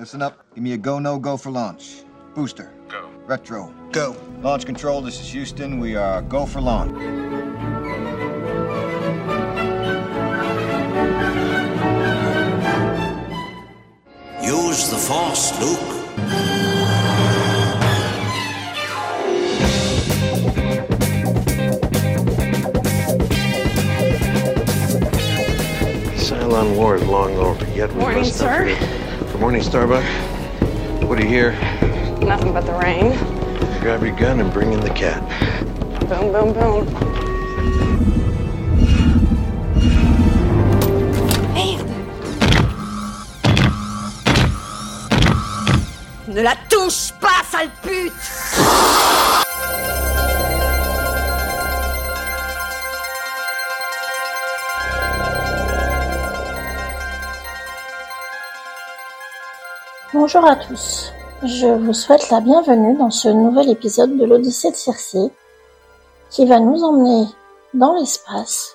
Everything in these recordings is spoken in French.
Listen up. Give me a go, no go for launch. Booster. Go. Retro. Go. Launch control, this is Houston. We are go for launch. Use the Force, Luke. Cylon War is long over, yet we Morning, must not sir. forget- Good morning, Starbuck. What do you hear? Nothing but the rain. Grab your gun and bring in the cat. Boom, boom, boom. Ne la touche pas, sale pute Bonjour à tous. Je vous souhaite la bienvenue dans ce nouvel épisode de l'Odyssée de Circé qui va nous emmener dans l'espace,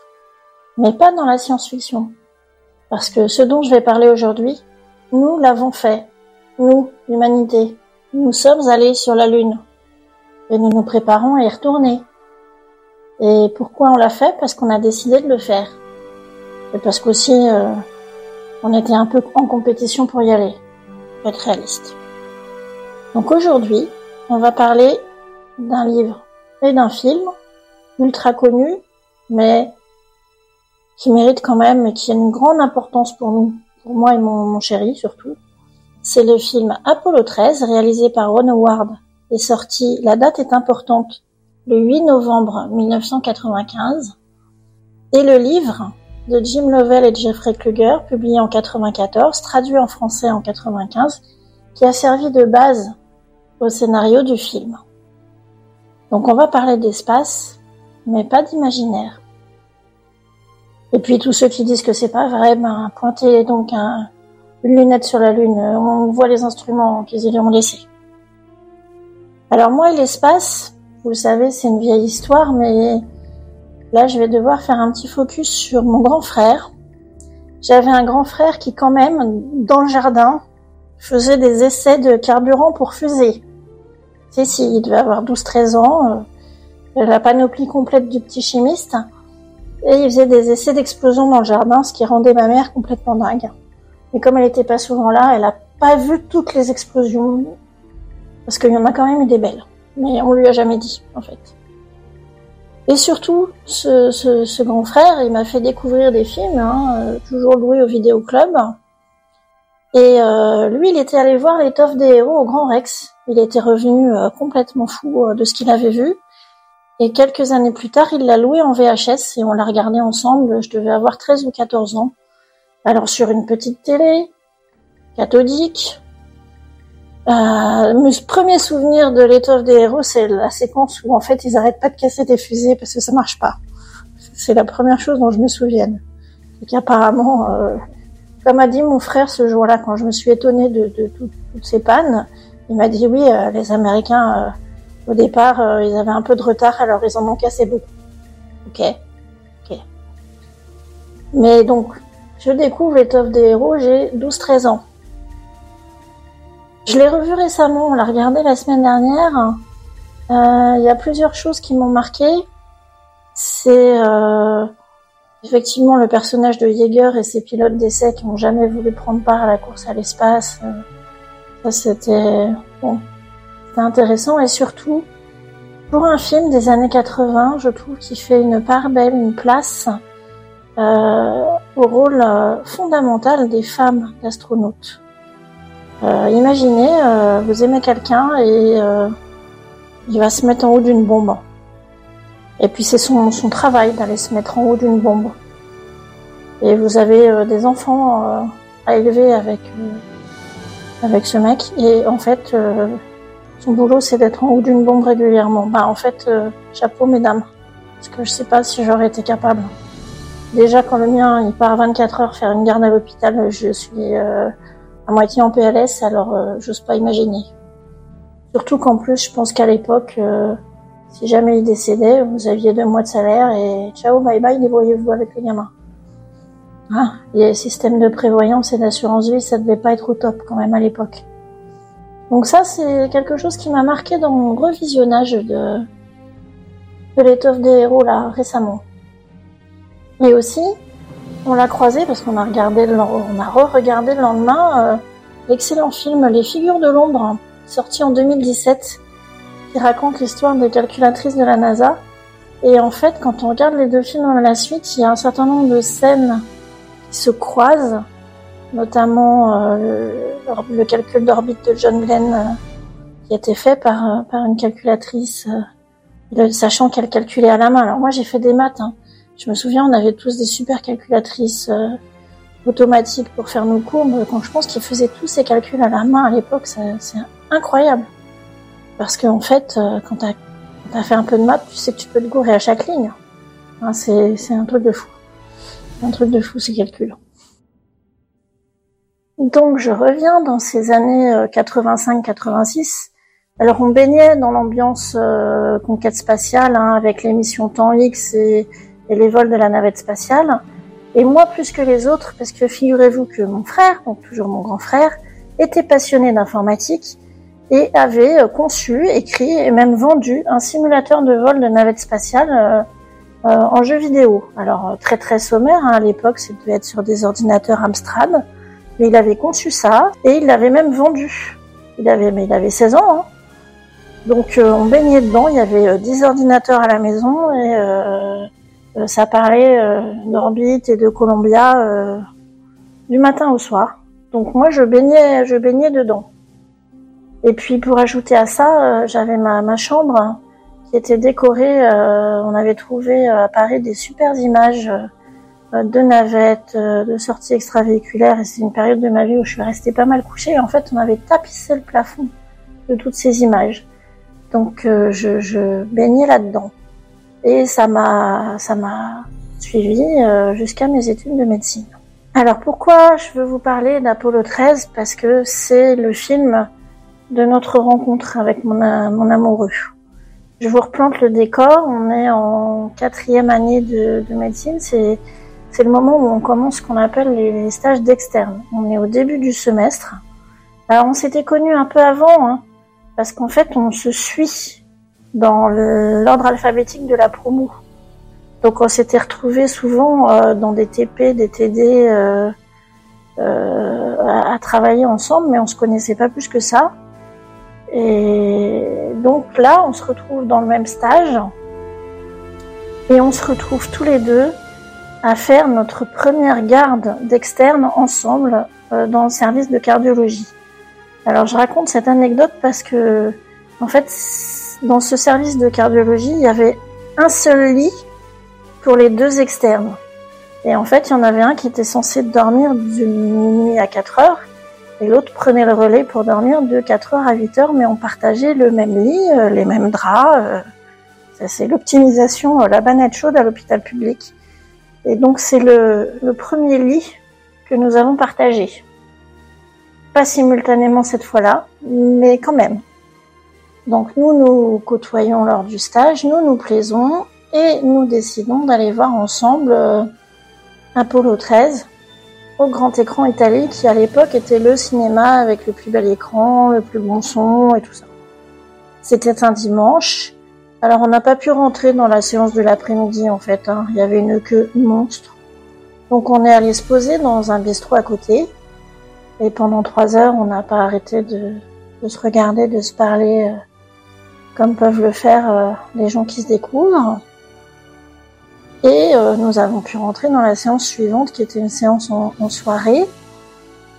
mais pas dans la science-fiction. Parce que ce dont je vais parler aujourd'hui, nous l'avons fait. Nous, l'humanité. Nous sommes allés sur la Lune. Et nous nous préparons à y retourner. Et pourquoi on l'a fait? Parce qu'on a décidé de le faire. Et parce qu'aussi, euh, on était un peu en compétition pour y aller réaliste. Donc aujourd'hui, on va parler d'un livre et d'un film ultra connu, mais qui mérite quand même et qui a une grande importance pour nous, pour moi et mon, mon chéri surtout. C'est le film Apollo 13 réalisé par Ron Howard et sorti, la date est importante, le 8 novembre 1995. Et le livre de Jim Lovell et Jeffrey Kluger, publié en 94, traduit en français en 95, qui a servi de base au scénario du film. Donc on va parler d'espace, mais pas d'imaginaire. Et puis tous ceux qui disent que c'est pas vrai, ben pointez donc un, une lunette sur la lune, on voit les instruments qu'ils y ont laissés. Alors moi et l'espace, vous le savez, c'est une vieille histoire, mais Là, je vais devoir faire un petit focus sur mon grand frère. J'avais un grand frère qui, quand même, dans le jardin, faisait des essais de carburant pour fusée. Si, si, il devait avoir 12-13 ans, euh, la panoplie complète du petit chimiste. Et il faisait des essais d'explosion dans le jardin, ce qui rendait ma mère complètement dingue. Mais comme elle n'était pas souvent là, elle a pas vu toutes les explosions. Parce qu'il y en a quand même eu des belles. Mais on lui a jamais dit, en fait. Et surtout, ce, grand frère, il m'a fait découvrir des films, hein, euh, toujours loués au vidéoclub. Et euh, lui, il était allé voir l'étoffe des héros au Grand Rex. Il était revenu euh, complètement fou de ce qu'il avait vu. Et quelques années plus tard, il l'a loué en VHS et on l'a regardé ensemble. Je devais avoir 13 ou 14 ans. Alors sur une petite télé, cathodique, euh, mes premiers souvenirs de l'étoffe des héros, c'est la séquence où en fait ils arrêtent pas de casser des fusées parce que ça marche pas. C'est la première chose dont je me souvienne. Et qu'apparemment, euh, comme a dit mon frère ce jour-là, quand je me suis étonnée de, de, tout, toutes ces pannes, il m'a dit oui, euh, les Américains au départ ils avaient un peu de retard, alors ils en ont cassé beaucoup. Ok, ok. Mais donc, je découvre l'étoffe des héros, j'ai 12-13 ans. Je l'ai revu récemment, on l'a regardé la semaine dernière. Il euh, y a plusieurs choses qui m'ont marqué. C'est euh, effectivement le personnage de Yeager et ses pilotes d'essai qui n'ont jamais voulu prendre part à la course à l'espace. Euh, ça c'était bon, intéressant et surtout pour un film des années 80, je trouve qu'il fait une part belle, une place au rôle fondamental des femmes d'astronautes. Euh, imaginez, euh, vous aimez quelqu'un et euh, il va se mettre en haut d'une bombe. Et puis c'est son, son travail d'aller se mettre en haut d'une bombe. Et vous avez des enfants à élever avec avec ce mec. Et en fait, son boulot c'est d'être en haut d'une bombe régulièrement. Bah en fait, chapeau mesdames, parce que je sais pas si j'aurais été capable. Déjà quand le mien il part 24 heures faire une garde à l'hôpital, je suis à moitié en PLS, alors euh, j'ose pas imaginer. Surtout qu'en plus, je pense qu'à l'époque, euh, si jamais il décédait, vous aviez deux mois de salaire et ciao, bye bye, débrouillez-vous avec les gamins. Ah, les systèmes de prévoyance et d'assurance vie, ça devait pas être au top quand même à l'époque. Donc ça, c'est quelque chose qui m'a marqué dans mon revisionnage de, de l'étoffe des héros là récemment. Et aussi, on l'a croisé parce qu'on a regardé, le, on a re-regardé le lendemain euh, l'excellent film Les Figures de l'ombre, sorti en 2017, qui raconte l'histoire des calculatrices de la NASA. Et en fait, quand on regarde les deux films à la suite, il y a un certain nombre de scènes qui se croisent, notamment euh, le, calcul d'orbite de John Glenn euh, qui a été fait par, par une calculatrice, sachant qu'elle calculait à la main. Alors moi j'ai fait des maths, hein. Je me souviens on avait tous des super calculatrices euh, automatiques pour faire nos courbes, quand je pense qu'ils faisaient tous ces calculs à la main à l'époque, c'est incroyable. Parce qu'en en fait, euh, quand t'as as fait un peu de maths, tu sais que tu peux te gourer à chaque ligne. Hein, c'est un truc de fou. Un truc de fou ces calculs. Donc je reviens dans ces années 85-86. Alors on baignait dans l'ambiance euh, conquête spatiale hein, avec l'émission Temps X et, et, les vols de la navette spatiale. Et moi plus que les autres, parce que figurez-vous que mon frère, donc toujours mon grand frère, était passionné d'informatique et avait euh, conçu, écrit et même vendu un simulateur de vol de navette spatiale euh, euh, en jeu vidéo. Alors très très sommaire hein, à l'époque, ça devait être sur des ordinateurs Amstrad, mais il avait conçu ça et il l'avait même vendu. Il avait, mais il avait 16 ans. Hein. Donc euh, on baignait dedans, il y avait euh, 10 ordinateurs à la maison et euh, ça parlait d'orbite et de Columbia du matin au soir. Donc moi je baignais, je baignais dedans. Et puis pour ajouter à ça, j'avais ma, chambre qui était décorée. on avait trouvé à Paris des super images de navettes, de sorties extravéhiculaires. Et c'est une période de ma vie où je suis restée pas mal couchée. Et en fait, on avait tapissé le plafond de toutes ces images. Donc euh, je, baignais là-dedans. Et ça m'a ça m'a suivi euh, jusqu'à mes études de médecine. Alors pourquoi je veux vous parler d'Apollo 13 Parce que c'est le film de notre rencontre avec mon, mon amoureux. Je vous replante le décor. On est en quatrième année de, de médecine. C'est c'est le moment où on commence ce qu'on appelle les stages d'externe. On est au début du semestre. Alors on s'était connus un peu avant, hein, parce qu'en fait on se suit dans l'ordre alphabétique de la promo. Donc on s'était retrouvés souvent euh, dans des TP, des TD euh, euh, à, travailler ensemble, mais on se connaissait pas plus que ça. Et donc là, on se retrouve dans le même stage et on se retrouve tous les deux à faire notre première garde d'externe ensemble euh, dans le service de cardiologie. Alors je raconte cette anecdote parce que en fait dans ce service de cardiologie il y avait un seul lit pour les deux externes. Et en fait il y en avait un qui était censé dormir d'une nuit à 4 heures et l'autre prenait le relais pour dormir de 4 heures à 8 heures mais on partageait le même lit, euh, les mêmes draps. Euh, c'est l'optimisation, la banette chaude à l'hôpital public. Et donc c'est le, premier lit que nous avons partagé. Pas simultanément cette fois-là, mais quand même. Donc nous nous côtoyons lors du stage, nous nous plaisons et nous décidons d'aller voir ensemble euh, Apollo 13 au grand écran italien qui à l'époque était le cinéma avec le plus bel écran, le plus bon son et tout ça. C'était un dimanche alors on n'a pas pu rentrer dans la séance de l'après-midi en fait, hein. il y avait une queue monstre. Donc on est allé se poser dans un bistrot à côté. Et pendant trois heures, on n'a pas arrêté de, se regarder, de se parler, euh, comme peuvent le faire euh, les gens qui se découvrent. Et euh, nous avons pu rentrer dans la séance suivante, qui était une séance en, soirée.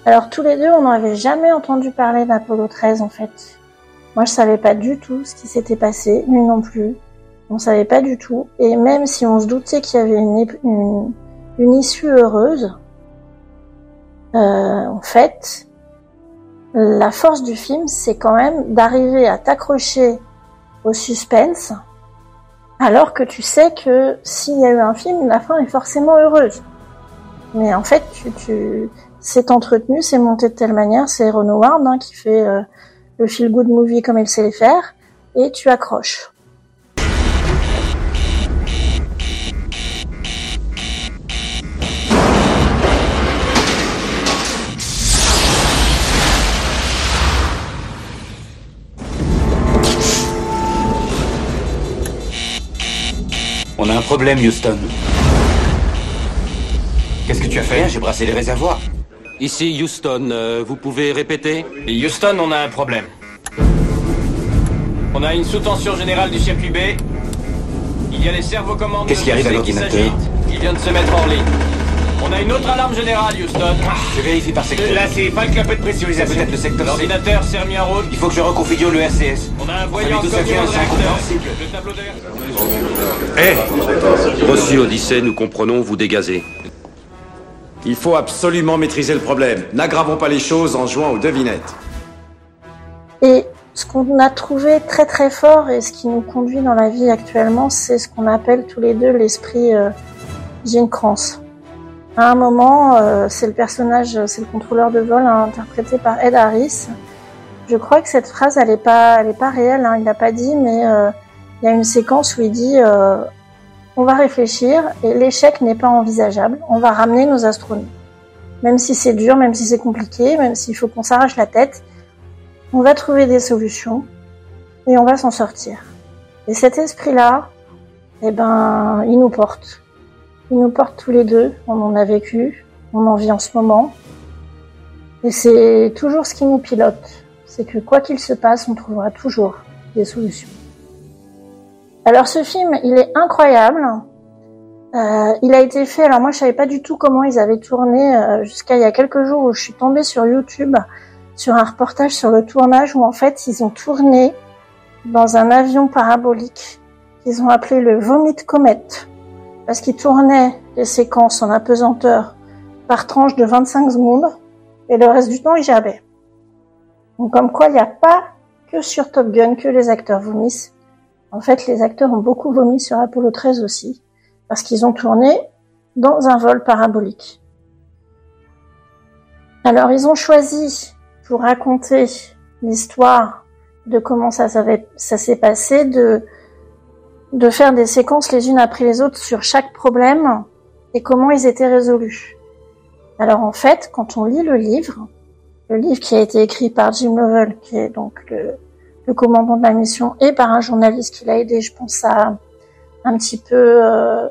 Alors tous les deux, on n'avait jamais entendu parler d'Apollo 13 en fait. Moi, je savais pas du tout ce qui s'était passé, lui non plus. On savait pas du tout. Et même si on se doutait qu'il y avait une issue heureuse, euh, en fait, la force du film, c'est quand même d'arriver à t'accrocher suspense, alors que tu sais que s'il y a eu un film, la fin est forcément heureuse. Mais en fait, tu, c'est entretenu, c'est monté de telle manière, c'est Renaud Ward hein, qui fait euh, le feel good movie comme il sait les faire, et tu accroches. A un problème, Houston. Qu'est-ce que tu as fait? Rien, j'ai brassé les réservoirs. Ici, Houston, euh, vous pouvez répéter? Houston, on a un problème. On a une sous-tension générale du circuit B. Il y a les servocommandes Qu'est-ce qui arrive à l'ordinateur? qui vient de se mettre en ligne. On a une autre alarme générale, Houston. Je vérifie par secteur. Là, c'est pas le clapet de pressurisation. Peut-être le secteur. L'ordinateur s'est remis en route. Il faut que je reconfigure le RCS. On a un voyant tout ça comme. Le tableau de Hé Reçu Odyssée, nous comprenons, vous dégazez. Il faut absolument maîtriser le problème. N'aggravons pas les choses en jouant aux devinettes. Et ce qu'on a trouvé très très fort et ce qui nous conduit dans la vie actuellement, c'est ce qu'on appelle tous les deux l'esprit euh, Kranz. À un moment, euh, c'est le personnage, c'est le contrôleur de vol hein, interprété par Ed Harris. Je crois que cette phrase, elle est pas, elle est pas réelle. Hein, il l'a pas dit, mais euh, il y a une séquence où il dit euh, on va réfléchir et l'échec n'est pas envisageable. On va ramener nos astronautes. Même si c'est dur, même si c'est compliqué, même s'il faut qu'on s'arrache la tête, on va trouver des solutions et on va s'en sortir. Et cet esprit-là, eh ben, il nous porte. Il nous porte tous les deux. On en a vécu, on en vit en ce moment. Et c'est toujours ce qui nous pilote. C'est que quoi qu'il se passe, on trouvera toujours des solutions. Alors ce film, il est incroyable. Euh, il a été fait. Alors moi, je savais pas du tout comment ils avaient tourné euh, jusqu'à il y a quelques jours où je suis tombée sur YouTube sur un reportage sur le tournage où en fait ils ont tourné dans un avion parabolique qu'ils ont appelé le Vomit Comet parce qu'ils tournaient les séquences en apesanteur par tranche de 25 secondes et le reste du temps ils jabbaient. Donc comme quoi il n'y a pas que sur Top Gun que les acteurs vomissent. En fait, les acteurs ont beaucoup vomi sur Apollo 13 aussi parce qu'ils ont tourné dans un vol parabolique. Alors ils ont choisi pour raconter l'histoire de comment ça s'est passé, de, de faire des séquences les unes après les autres sur chaque problème et comment ils étaient résolus. Alors en fait, quand on lit le livre, le livre qui a été écrit par Jim Lovell, qui est donc le, commandant de la mission, et par un journaliste qui l'a aidé, je pense, à un petit peu euh,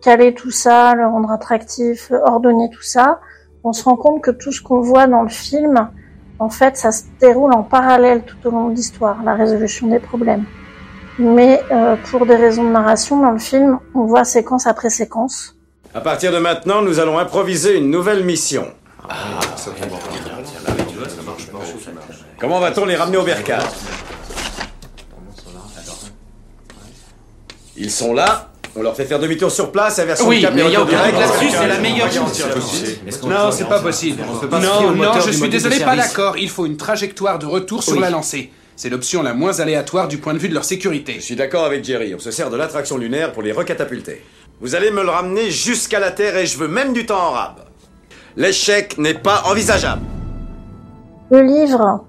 caler tout ça, le rendre attractif, ordonner tout ça, on se rend compte que tout ce qu'on voit dans le film, en fait, ça se déroule en parallèle tout au long de l'histoire, la résolution des problèmes. Mais euh, pour des raisons de narration, dans le film, on voit séquence après séquence. À partir de maintenant, nous allons improviser une nouvelle mission. Comment va-t-on les ramener au Bercail Ils sont là. On leur fait faire demi-tour sur place, inversion Oui, de cap et mais il y a aucun là-dessus, c'est la meilleure possible. Non, c'est pas possible. On peut pas se fier Non, je suis désolé, pas d'accord. Il faut une trajectoire de retour sur Oui. la lancée. C'est l'option la moins aléatoire du point de vue de leur sécurité. Je suis d'accord avec Jerry. On se sert de l'attraction lunaire pour les recatapulter. Vous allez me le ramener jusqu'à la Terre et je veux même du temps en rab. L'échec n'est pas envisageable. Le livre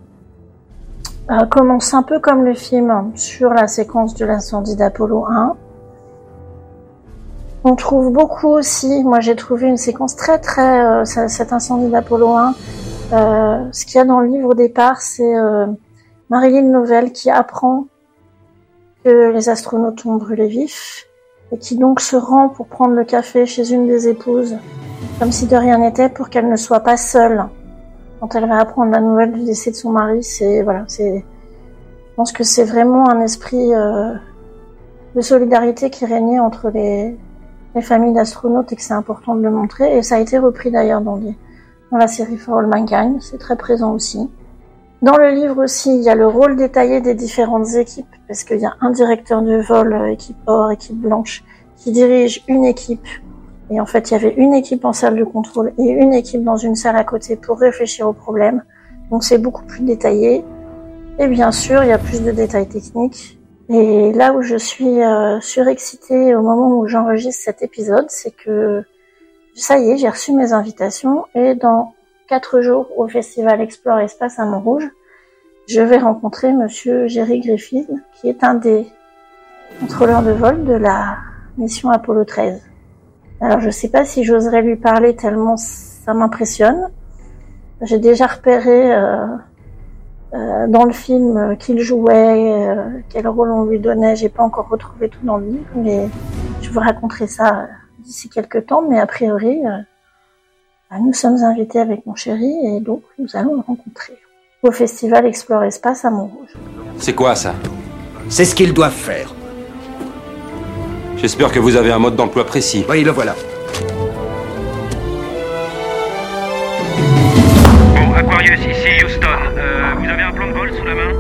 euh, commence un peu comme le film sur la séquence de l'incendie d'Apollo 1. On trouve beaucoup aussi, moi j'ai trouvé une séquence très très, euh, cet incendie d'Apollo 1. euh, ce qu'il y a dans le livre au départ, c'est euh, Marilyn Novell qui apprend que les astronautes ont brûlé vifs et qui donc se rend pour prendre le café chez une des épouses, comme si de rien n'était, pour qu'elle ne soit pas seule quand elle va apprendre la nouvelle du décès de son mari, c'est voilà, c'est. Je pense que c'est vraiment un esprit euh, de solidarité qui régnait entre les, les familles d'astronautes et que c'est important de le montrer. Et ça a été repris d'ailleurs dans, dans la série For All Mankind, c'est très présent aussi. Dans le livre aussi, il y a le rôle détaillé des différentes équipes, parce qu'il y a un directeur de vol, euh, équipe or, équipe blanche, qui dirige une équipe et en fait, il y avait une équipe en salle de contrôle et une équipe dans une salle à côté pour réfléchir au problème. Donc c'est beaucoup plus détaillé. Et bien sûr, il y a plus de détails techniques. Et là où je suis euh, surexcitée au moment où j'enregistre cet épisode, c'est que ça y est, j'ai reçu mes invitations et dans quatre jours au festival Explore Espace à Montrouge, je vais rencontrer monsieur Jerry Griffith, qui est un des contrôleurs de vol de la mission Apollo 13. Alors je sais pas si j'oserais lui parler tellement ça m'impressionne. J'ai déjà repéré euh, euh, dans le film qu'il jouait, euh, quel rôle on lui donnait. J'ai pas encore retrouvé tout dans le livre, mais je vous raconterai ça euh, d'ici quelques temps, mais a priori, euh, nous sommes invités avec mon chéri et donc nous allons le rencontrer au festival Explore Espace à Montrouge. C'est quoi ça? C'est ce qu'ils doivent faire. J'espère que vous avez un mode d'emploi précis. Oui, le voilà. Bon, Aquarius, ici Houston. Euh, vous avez un plan de vol sous la main?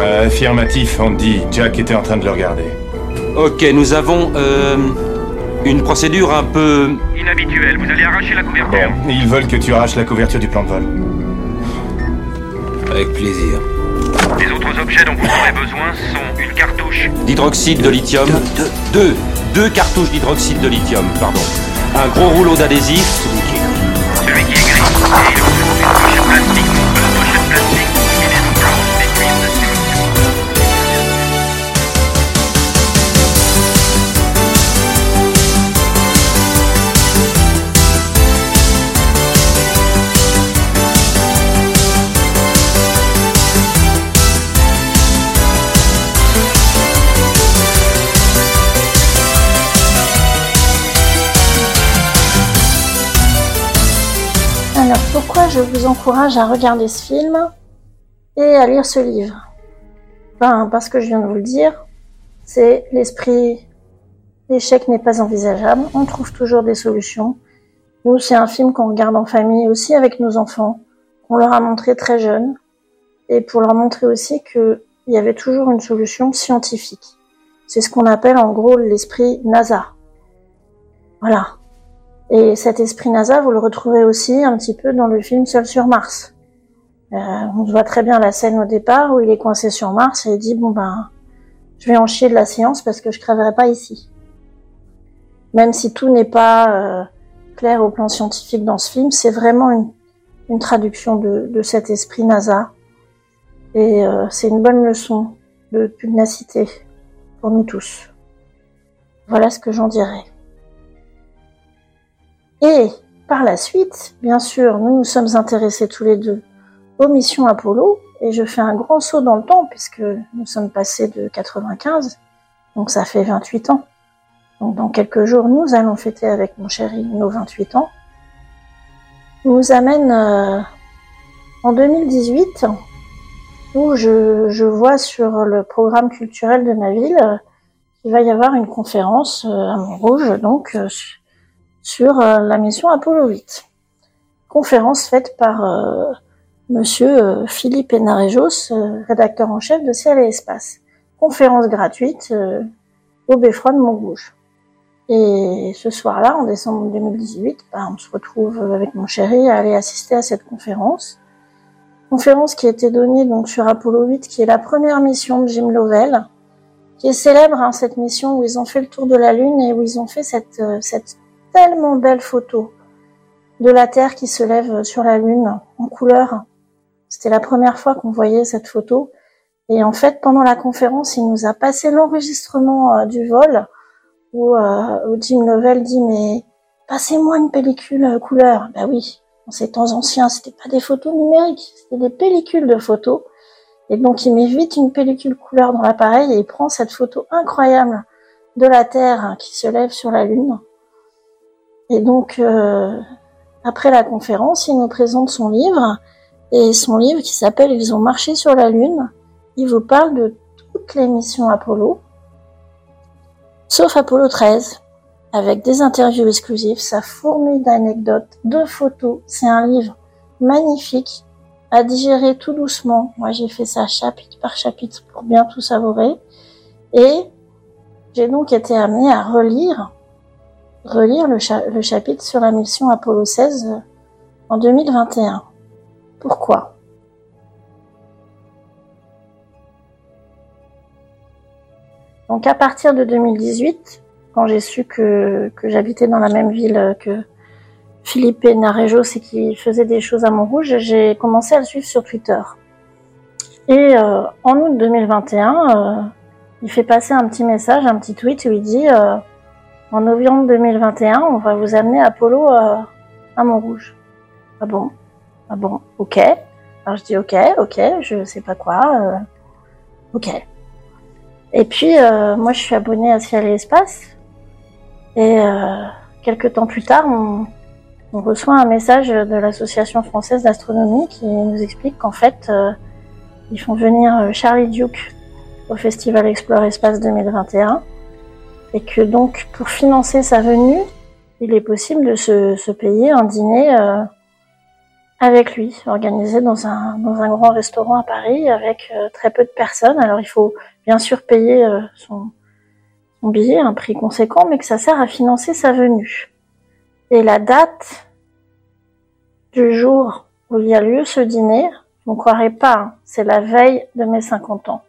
Euh, affirmatif, on dit. Jack était en train de le regarder. Ok, nous avons euh, une procédure un peu... Inhabituel, vous allez arracher la couverture. Bon, ils veulent que tu arraches la couverture du plan de vol. Avec plaisir. Les autres objets dont vous aurez besoin sont une cartouche. D'hydroxyde de lithium. Deux. Deux cartouches d'hydroxyde de lithium, pardon. Un gros rouleau d'adhésif. Celui qui est gris. Celui qui est gris. Encourage à regarder ce film et à lire ce livre parce que je viens de vous le dire, c'est l'esprit l'échec n'est pas envisageable, on trouve toujours des solutions. Nous, c'est un film qu'on regarde en famille aussi avec nos enfants, qu'on leur a montré très jeunes, et pour leur montrer aussi qu'il y avait toujours une solution scientifique. C'est ce qu'on appelle en gros l'esprit NASA. Voilà. Et cet esprit NASA, vous le retrouvez aussi un petit peu dans le film Seul sur Mars. Euh, on voit très bien la scène au départ où il est coincé sur Mars et il dit bon ben, je vais en chier de la science parce que je crèverai pas ici. Même si tout n'est pas euh, clair au plan scientifique dans ce film, c'est vraiment une, traduction de, de cet esprit NASA. Et euh, c'est une bonne leçon de pugnacité pour nous tous. Voilà ce que j'en dirais. Et par la suite, bien sûr, nous nous sommes intéressés tous les deux aux missions Apollo, et je fais un grand saut dans le temps puisque nous sommes passés de 95, donc ça fait 28 ans. Donc dans quelques jours, nous allons fêter avec mon chéri nos 28 ans. Nous amène euh, en 2018, où je, je vois sur le programme culturel de ma ville euh, qu'il va y avoir une conférence euh, à Montrouge, donc euh, sur euh, la mission Apollo 8. Conférence faite par euh, monsieur euh, Philippe Enarejos, euh, rédacteur en chef de Ciel et Espace. Conférence gratuite au Beffroi de Montrouge. Et ce soir-là, en décembre 2018, bah, on se retrouve avec mon chéri à aller assister à cette conférence. Conférence qui a été donnée donc sur Apollo 8, qui est la première mission de Jim Lovell, qui est célèbre, hein, cette mission où ils ont fait le tour de la Lune et où ils ont fait cette, cette tellement belle photo de la Terre qui se lève sur la Lune en couleur. C'était la première fois qu'on voyait cette photo. Et en fait, pendant la conférence, il nous a passé l'enregistrement euh, du vol où, euh, où Jim Lovell dit mais passez-moi une pellicule euh, couleur. Bah oui, en ces temps anciens, c'était pas des photos numériques, c'était des pellicules de photos. Et donc il met vite une pellicule couleur dans l'appareil et il prend cette photo incroyable de la Terre qui se lève sur la Lune. Et donc euh, après la conférence, il nous présente son livre et son livre qui s'appelle Ils ont marché sur la Lune. Il vous parle de toutes les missions Apollo, sauf Apollo 13, avec des interviews exclusives, sa fourmille d'anecdotes, de photos. C'est un livre magnifique à digérer tout doucement. Moi, j'ai fait ça chapitre par chapitre pour bien tout savourer. Et j'ai donc été amenée à relire, relire le, cha- le chapitre sur la mission Apollo 16 en 2021. Pourquoi? Donc à partir de 2018, quand j'ai su que, j'habitais dans la même ville que Philippe Narejos et qu'il faisait des choses à Montrouge, j'ai commencé à le suivre sur Twitter. Et euh, en août 2021, euh, il fait passer un petit message, un petit tweet où il dit euh, en novembre 2021, on va vous amener Apollo euh, à Montrouge. Ah bon? Ah bon? Ok. Alors je dis ok, ok, je sais pas quoi. euh, ok. Et puis, euh, moi, je suis abonnée à Ciel et Espace. Et quelques temps plus tard, on, reçoit un message de l'Association française d'astronomie qui nous explique qu'en fait, ils font venir Charlie Duke au Festival Explore Espace 2021 et que donc pour financer sa venue, il est possible de se, payer un dîner euh, avec lui, organisé dans un, dans un grand restaurant à Paris avec euh, très peu de personnes. Alors il faut bien sûr payer euh, son, son billet, un prix conséquent, mais que ça sert à financer sa venue. Et la date du jour où il y a lieu ce dîner, vous ne croirez pas, hein, c'est la veille de mes 50 ans.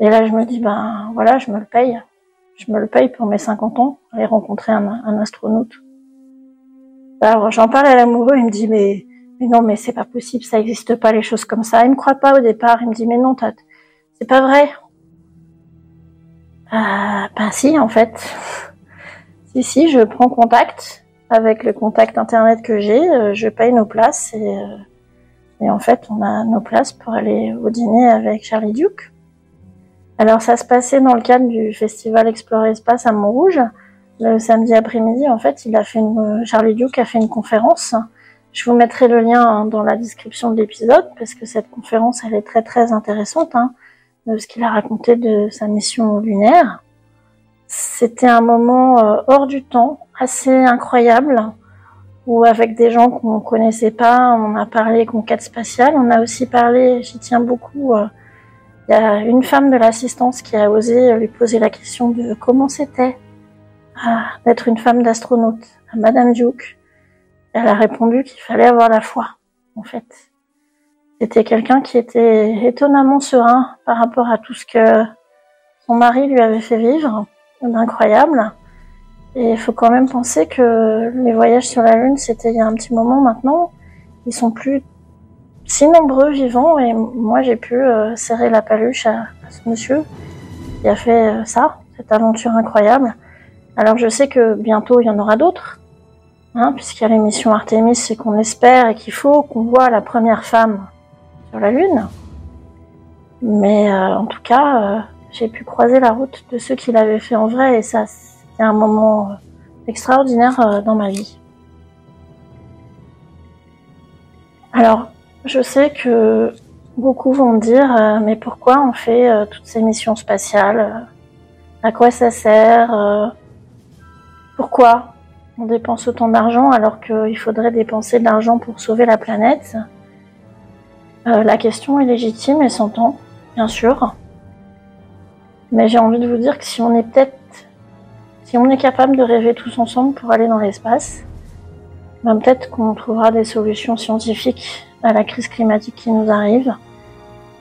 Et là, je me dis, ben voilà, je me le paye. Je me le paye pour mes 50 ans, aller rencontrer un, un astronaute. Alors, j'en parle à l'amoureux, il me dit, mais, mais non, mais c'est pas possible, ça existe pas, les choses comme ça. Il me croit pas au départ, il me dit, mais non, c'est pas vrai. Ah, ben si, en fait. Si, si, je prends contact avec le contact internet que j'ai, euh, je paye nos places et, euh, et en fait, on a nos places pour aller au dîner avec Charlie Duke. Alors, ça se passait dans le cadre du festival Explorer Espace à Montrouge. Le samedi après-midi, en fait, il a fait une, Charlie Duke a fait une conférence. Je vous mettrai le lien hein, dans la description de l'épisode parce que cette conférence, elle est très très intéressante, hein, de ce qu'il a raconté de sa mission lunaire. C'était un moment euh, hors du temps, assez incroyable, où avec des gens qu'on connaissait pas, on a parlé conquête spatiale, on a aussi parlé, j'y tiens beaucoup, euh, il y a une femme de l'assistance qui a osé lui poser la question de comment c'était ah, d'être une femme d'astronaute à Madame Duke. Elle a répondu qu'il fallait avoir la foi, en fait. C'était quelqu'un qui était étonnamment serein par rapport à tout ce que son mari lui avait fait vivre, d'incroyable. Et il faut quand même penser que les voyages sur la Lune, c'était il y a un petit moment maintenant. Ils sont plus si nombreux vivants et moi j'ai pu euh, serrer la paluche à, ce monsieur qui a fait euh, ça, cette aventure incroyable. Alors je sais que bientôt il y en aura d'autres, hein, puisqu'il y a l'émission Artemis et qu'on espère et qu'il faut qu'on voit la première femme sur la Lune. Mais euh, en tout cas, j'ai pu croiser la route de ceux qui l'avaient fait en vrai et ça c'était un moment extraordinaire dans ma vie. Alors, je sais que beaucoup vont dire, euh, mais pourquoi on fait euh, toutes ces missions spatiales euh, À quoi ça sert Pourquoi on dépense autant d'argent alors qu'il faudrait dépenser de l'argent pour sauver la planète? La question est légitime et s'entend, bien sûr. Mais j'ai envie de vous dire que si on est peut-être, si on est capable de rêver tous ensemble pour aller dans l'espace, ben peut-être qu'on trouvera des solutions scientifiques à la crise climatique qui nous arrive.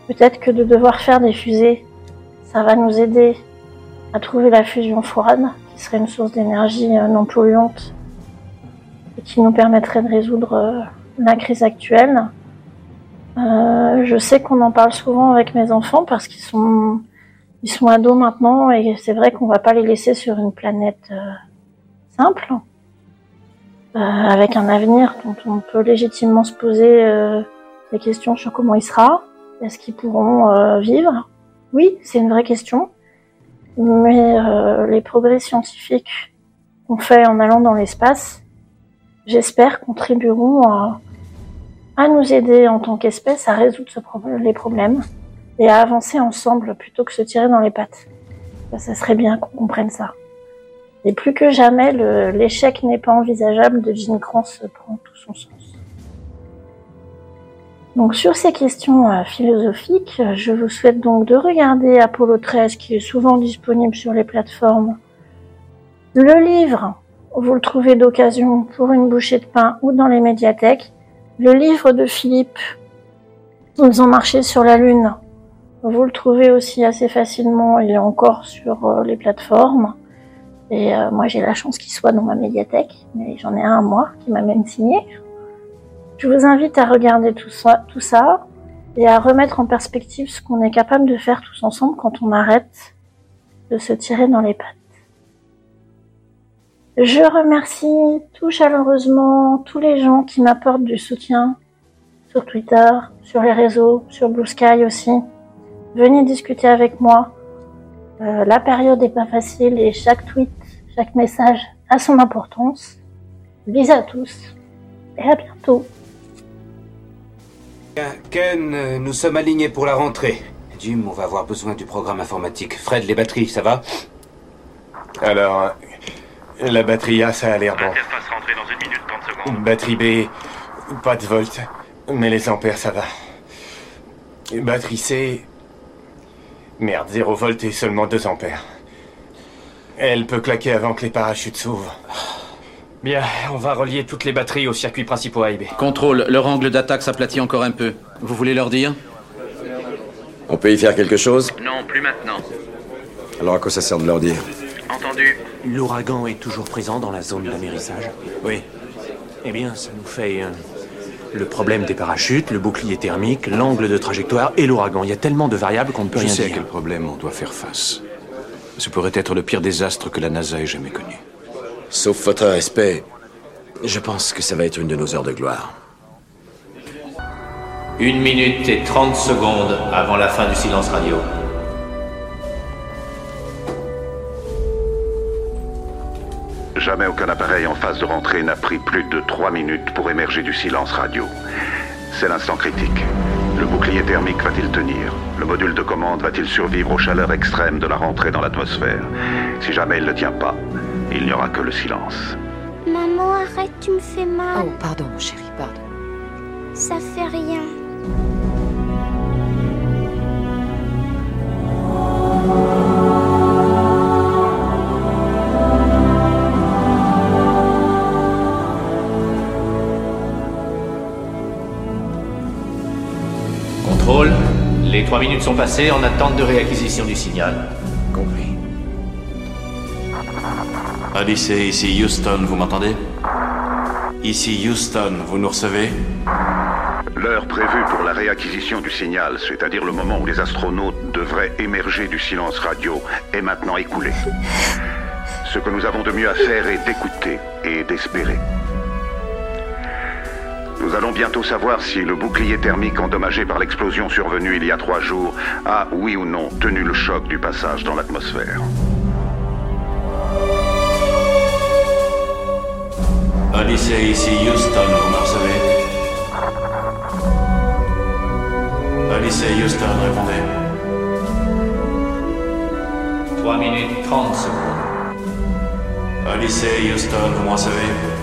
Peut-être que de devoir faire des fusées, ça va nous aider à trouver la fusion froide, qui serait une source d'énergie euh, non polluante et qui nous permettrait de résoudre euh, la crise actuelle. Euh, je sais qu'on en parle souvent avec mes enfants parce qu'ils sont ils sont ados maintenant et c'est vrai qu'on va pas les laisser sur une planète simple, euh, avec un avenir dont on peut légitimement se poser euh, des questions sur comment il sera, est-ce qu'ils pourront euh, vivre? Oui, c'est une vraie question, mais euh, les progrès scientifiques qu'on fait en allant dans l'espace, j'espère contribueront à, à nous aider en tant qu'espèce à résoudre ce problème- les problèmes et à avancer ensemble plutôt que se tirer dans les pattes. Ça serait bien qu'on comprenne ça. Et plus que jamais, l'échec n'est pas envisageable de Gene Kranz prend tout son sens. Donc sur ces questions euh, philosophiques, euh, je vous souhaite donc de regarder Apollo 13 qui est souvent disponible sur les plateformes. Le livre, vous le trouvez d'occasion pour une bouchée de pain ou dans les médiathèques. Le livre de Philippe, Ils ont marché sur la Lune, vous le trouvez aussi assez facilement, il est encore sur euh, les plateformes. Et euh, moi j'ai la chance qu'il soit dans ma médiathèque, mais j'en ai un à moi qui m'a même signé. Je vous invite à regarder tout ça, tout ça et à remettre en perspective ce qu'on est capable de faire tous ensemble quand on arrête de se tirer dans les pattes. Je remercie tout chaleureusement tous les gens qui m'apportent du soutien sur Twitter, sur les réseaux, sur Blue Sky aussi. Venez discuter avec moi. Euh, la période est pas facile et chaque tweet, Chaque message a son importance. Bis à tous et à bientôt. Ken, euh, nous sommes alignés pour la rentrée. Jim, on va avoir besoin du programme informatique. Fred, les batteries, ça va? Alors, euh, la batterie A, ça a l'air bon. L'interface rentrée dans une minute 30 secondes. Batterie B, pas de volt, mais les ampères, ça va. Batterie C, merde, 0 volt et seulement 2 ampères. Elle peut claquer avant que les parachutes s'ouvrent. Bien, on va relier toutes les batteries aux circuits principaux A et B. Contrôle, leur angle d'attaque s'aplatit encore un peu. Vous voulez leur dire? On peut y faire quelque chose? Non, plus maintenant. Alors à quoi ça sert de leur dire? Entendu. L'ouragan est toujours présent dans la zone d'amérissage? Oui. Eh bien, ça nous fait euh, le problème des parachutes, le bouclier thermique, l'angle de trajectoire et l'ouragan. Il y a tellement de variables qu'on ne peut Je rien sais à dire. quel problème on doit faire face. Ce pourrait être le pire désastre que la NASA ait jamais connu. Sauf votre respect, je pense que ça va être une de nos heures de gloire. Une minute et 30 secondes avant la fin du silence radio. Jamais aucun appareil en phase de rentrée n'a pris plus de 3 minutes pour émerger du silence radio. C'est l'instant critique. Le bouclier thermique va-t-il tenir? Le module de commande va-t-il survivre aux chaleurs extrêmes de la rentrée dans l'atmosphère? Si jamais il ne tient pas, il n'y aura que le silence. Maman, arrête, tu me fais mal. Oh, pardon, mon chéri, pardon. Ça fait rien. Contrôle. Les 3 minutes sont passées en attente de réacquisition du signal. Compris. Odyssey, ici Houston, vous m'entendez? Ici Houston, vous nous recevez? L'heure prévue pour la réacquisition du signal, c'est-à-dire le moment où les astronautes devraient émerger du silence radio, est maintenant écoulée. Ce que nous avons de mieux à faire est d'écouter et d'espérer. Nous allons bientôt savoir si le bouclier thermique endommagé par l'explosion survenue il y a trois jours a, oui ou non, tenu le choc du passage dans l'atmosphère. Odyssey, ici Houston, vous me recevez Odyssey, Houston, répondez. 3 minutes 30 secondes. Odyssey, Houston, vous me recevez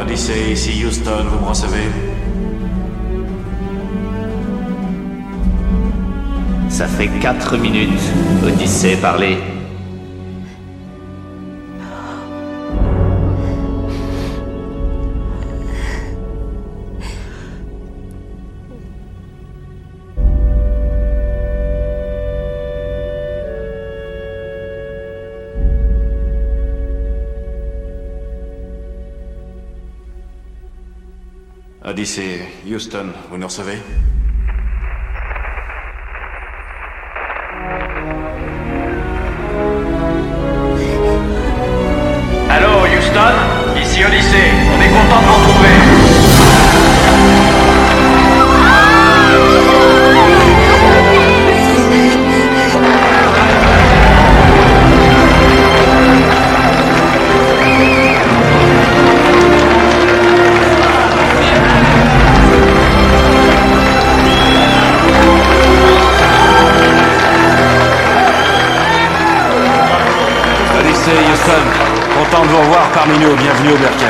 Odyssey, ici Houston, vous me recevez Ça fait 4 minutes. Odyssée, Odyssey, Houston, vous nous recevez? Bienvenue au.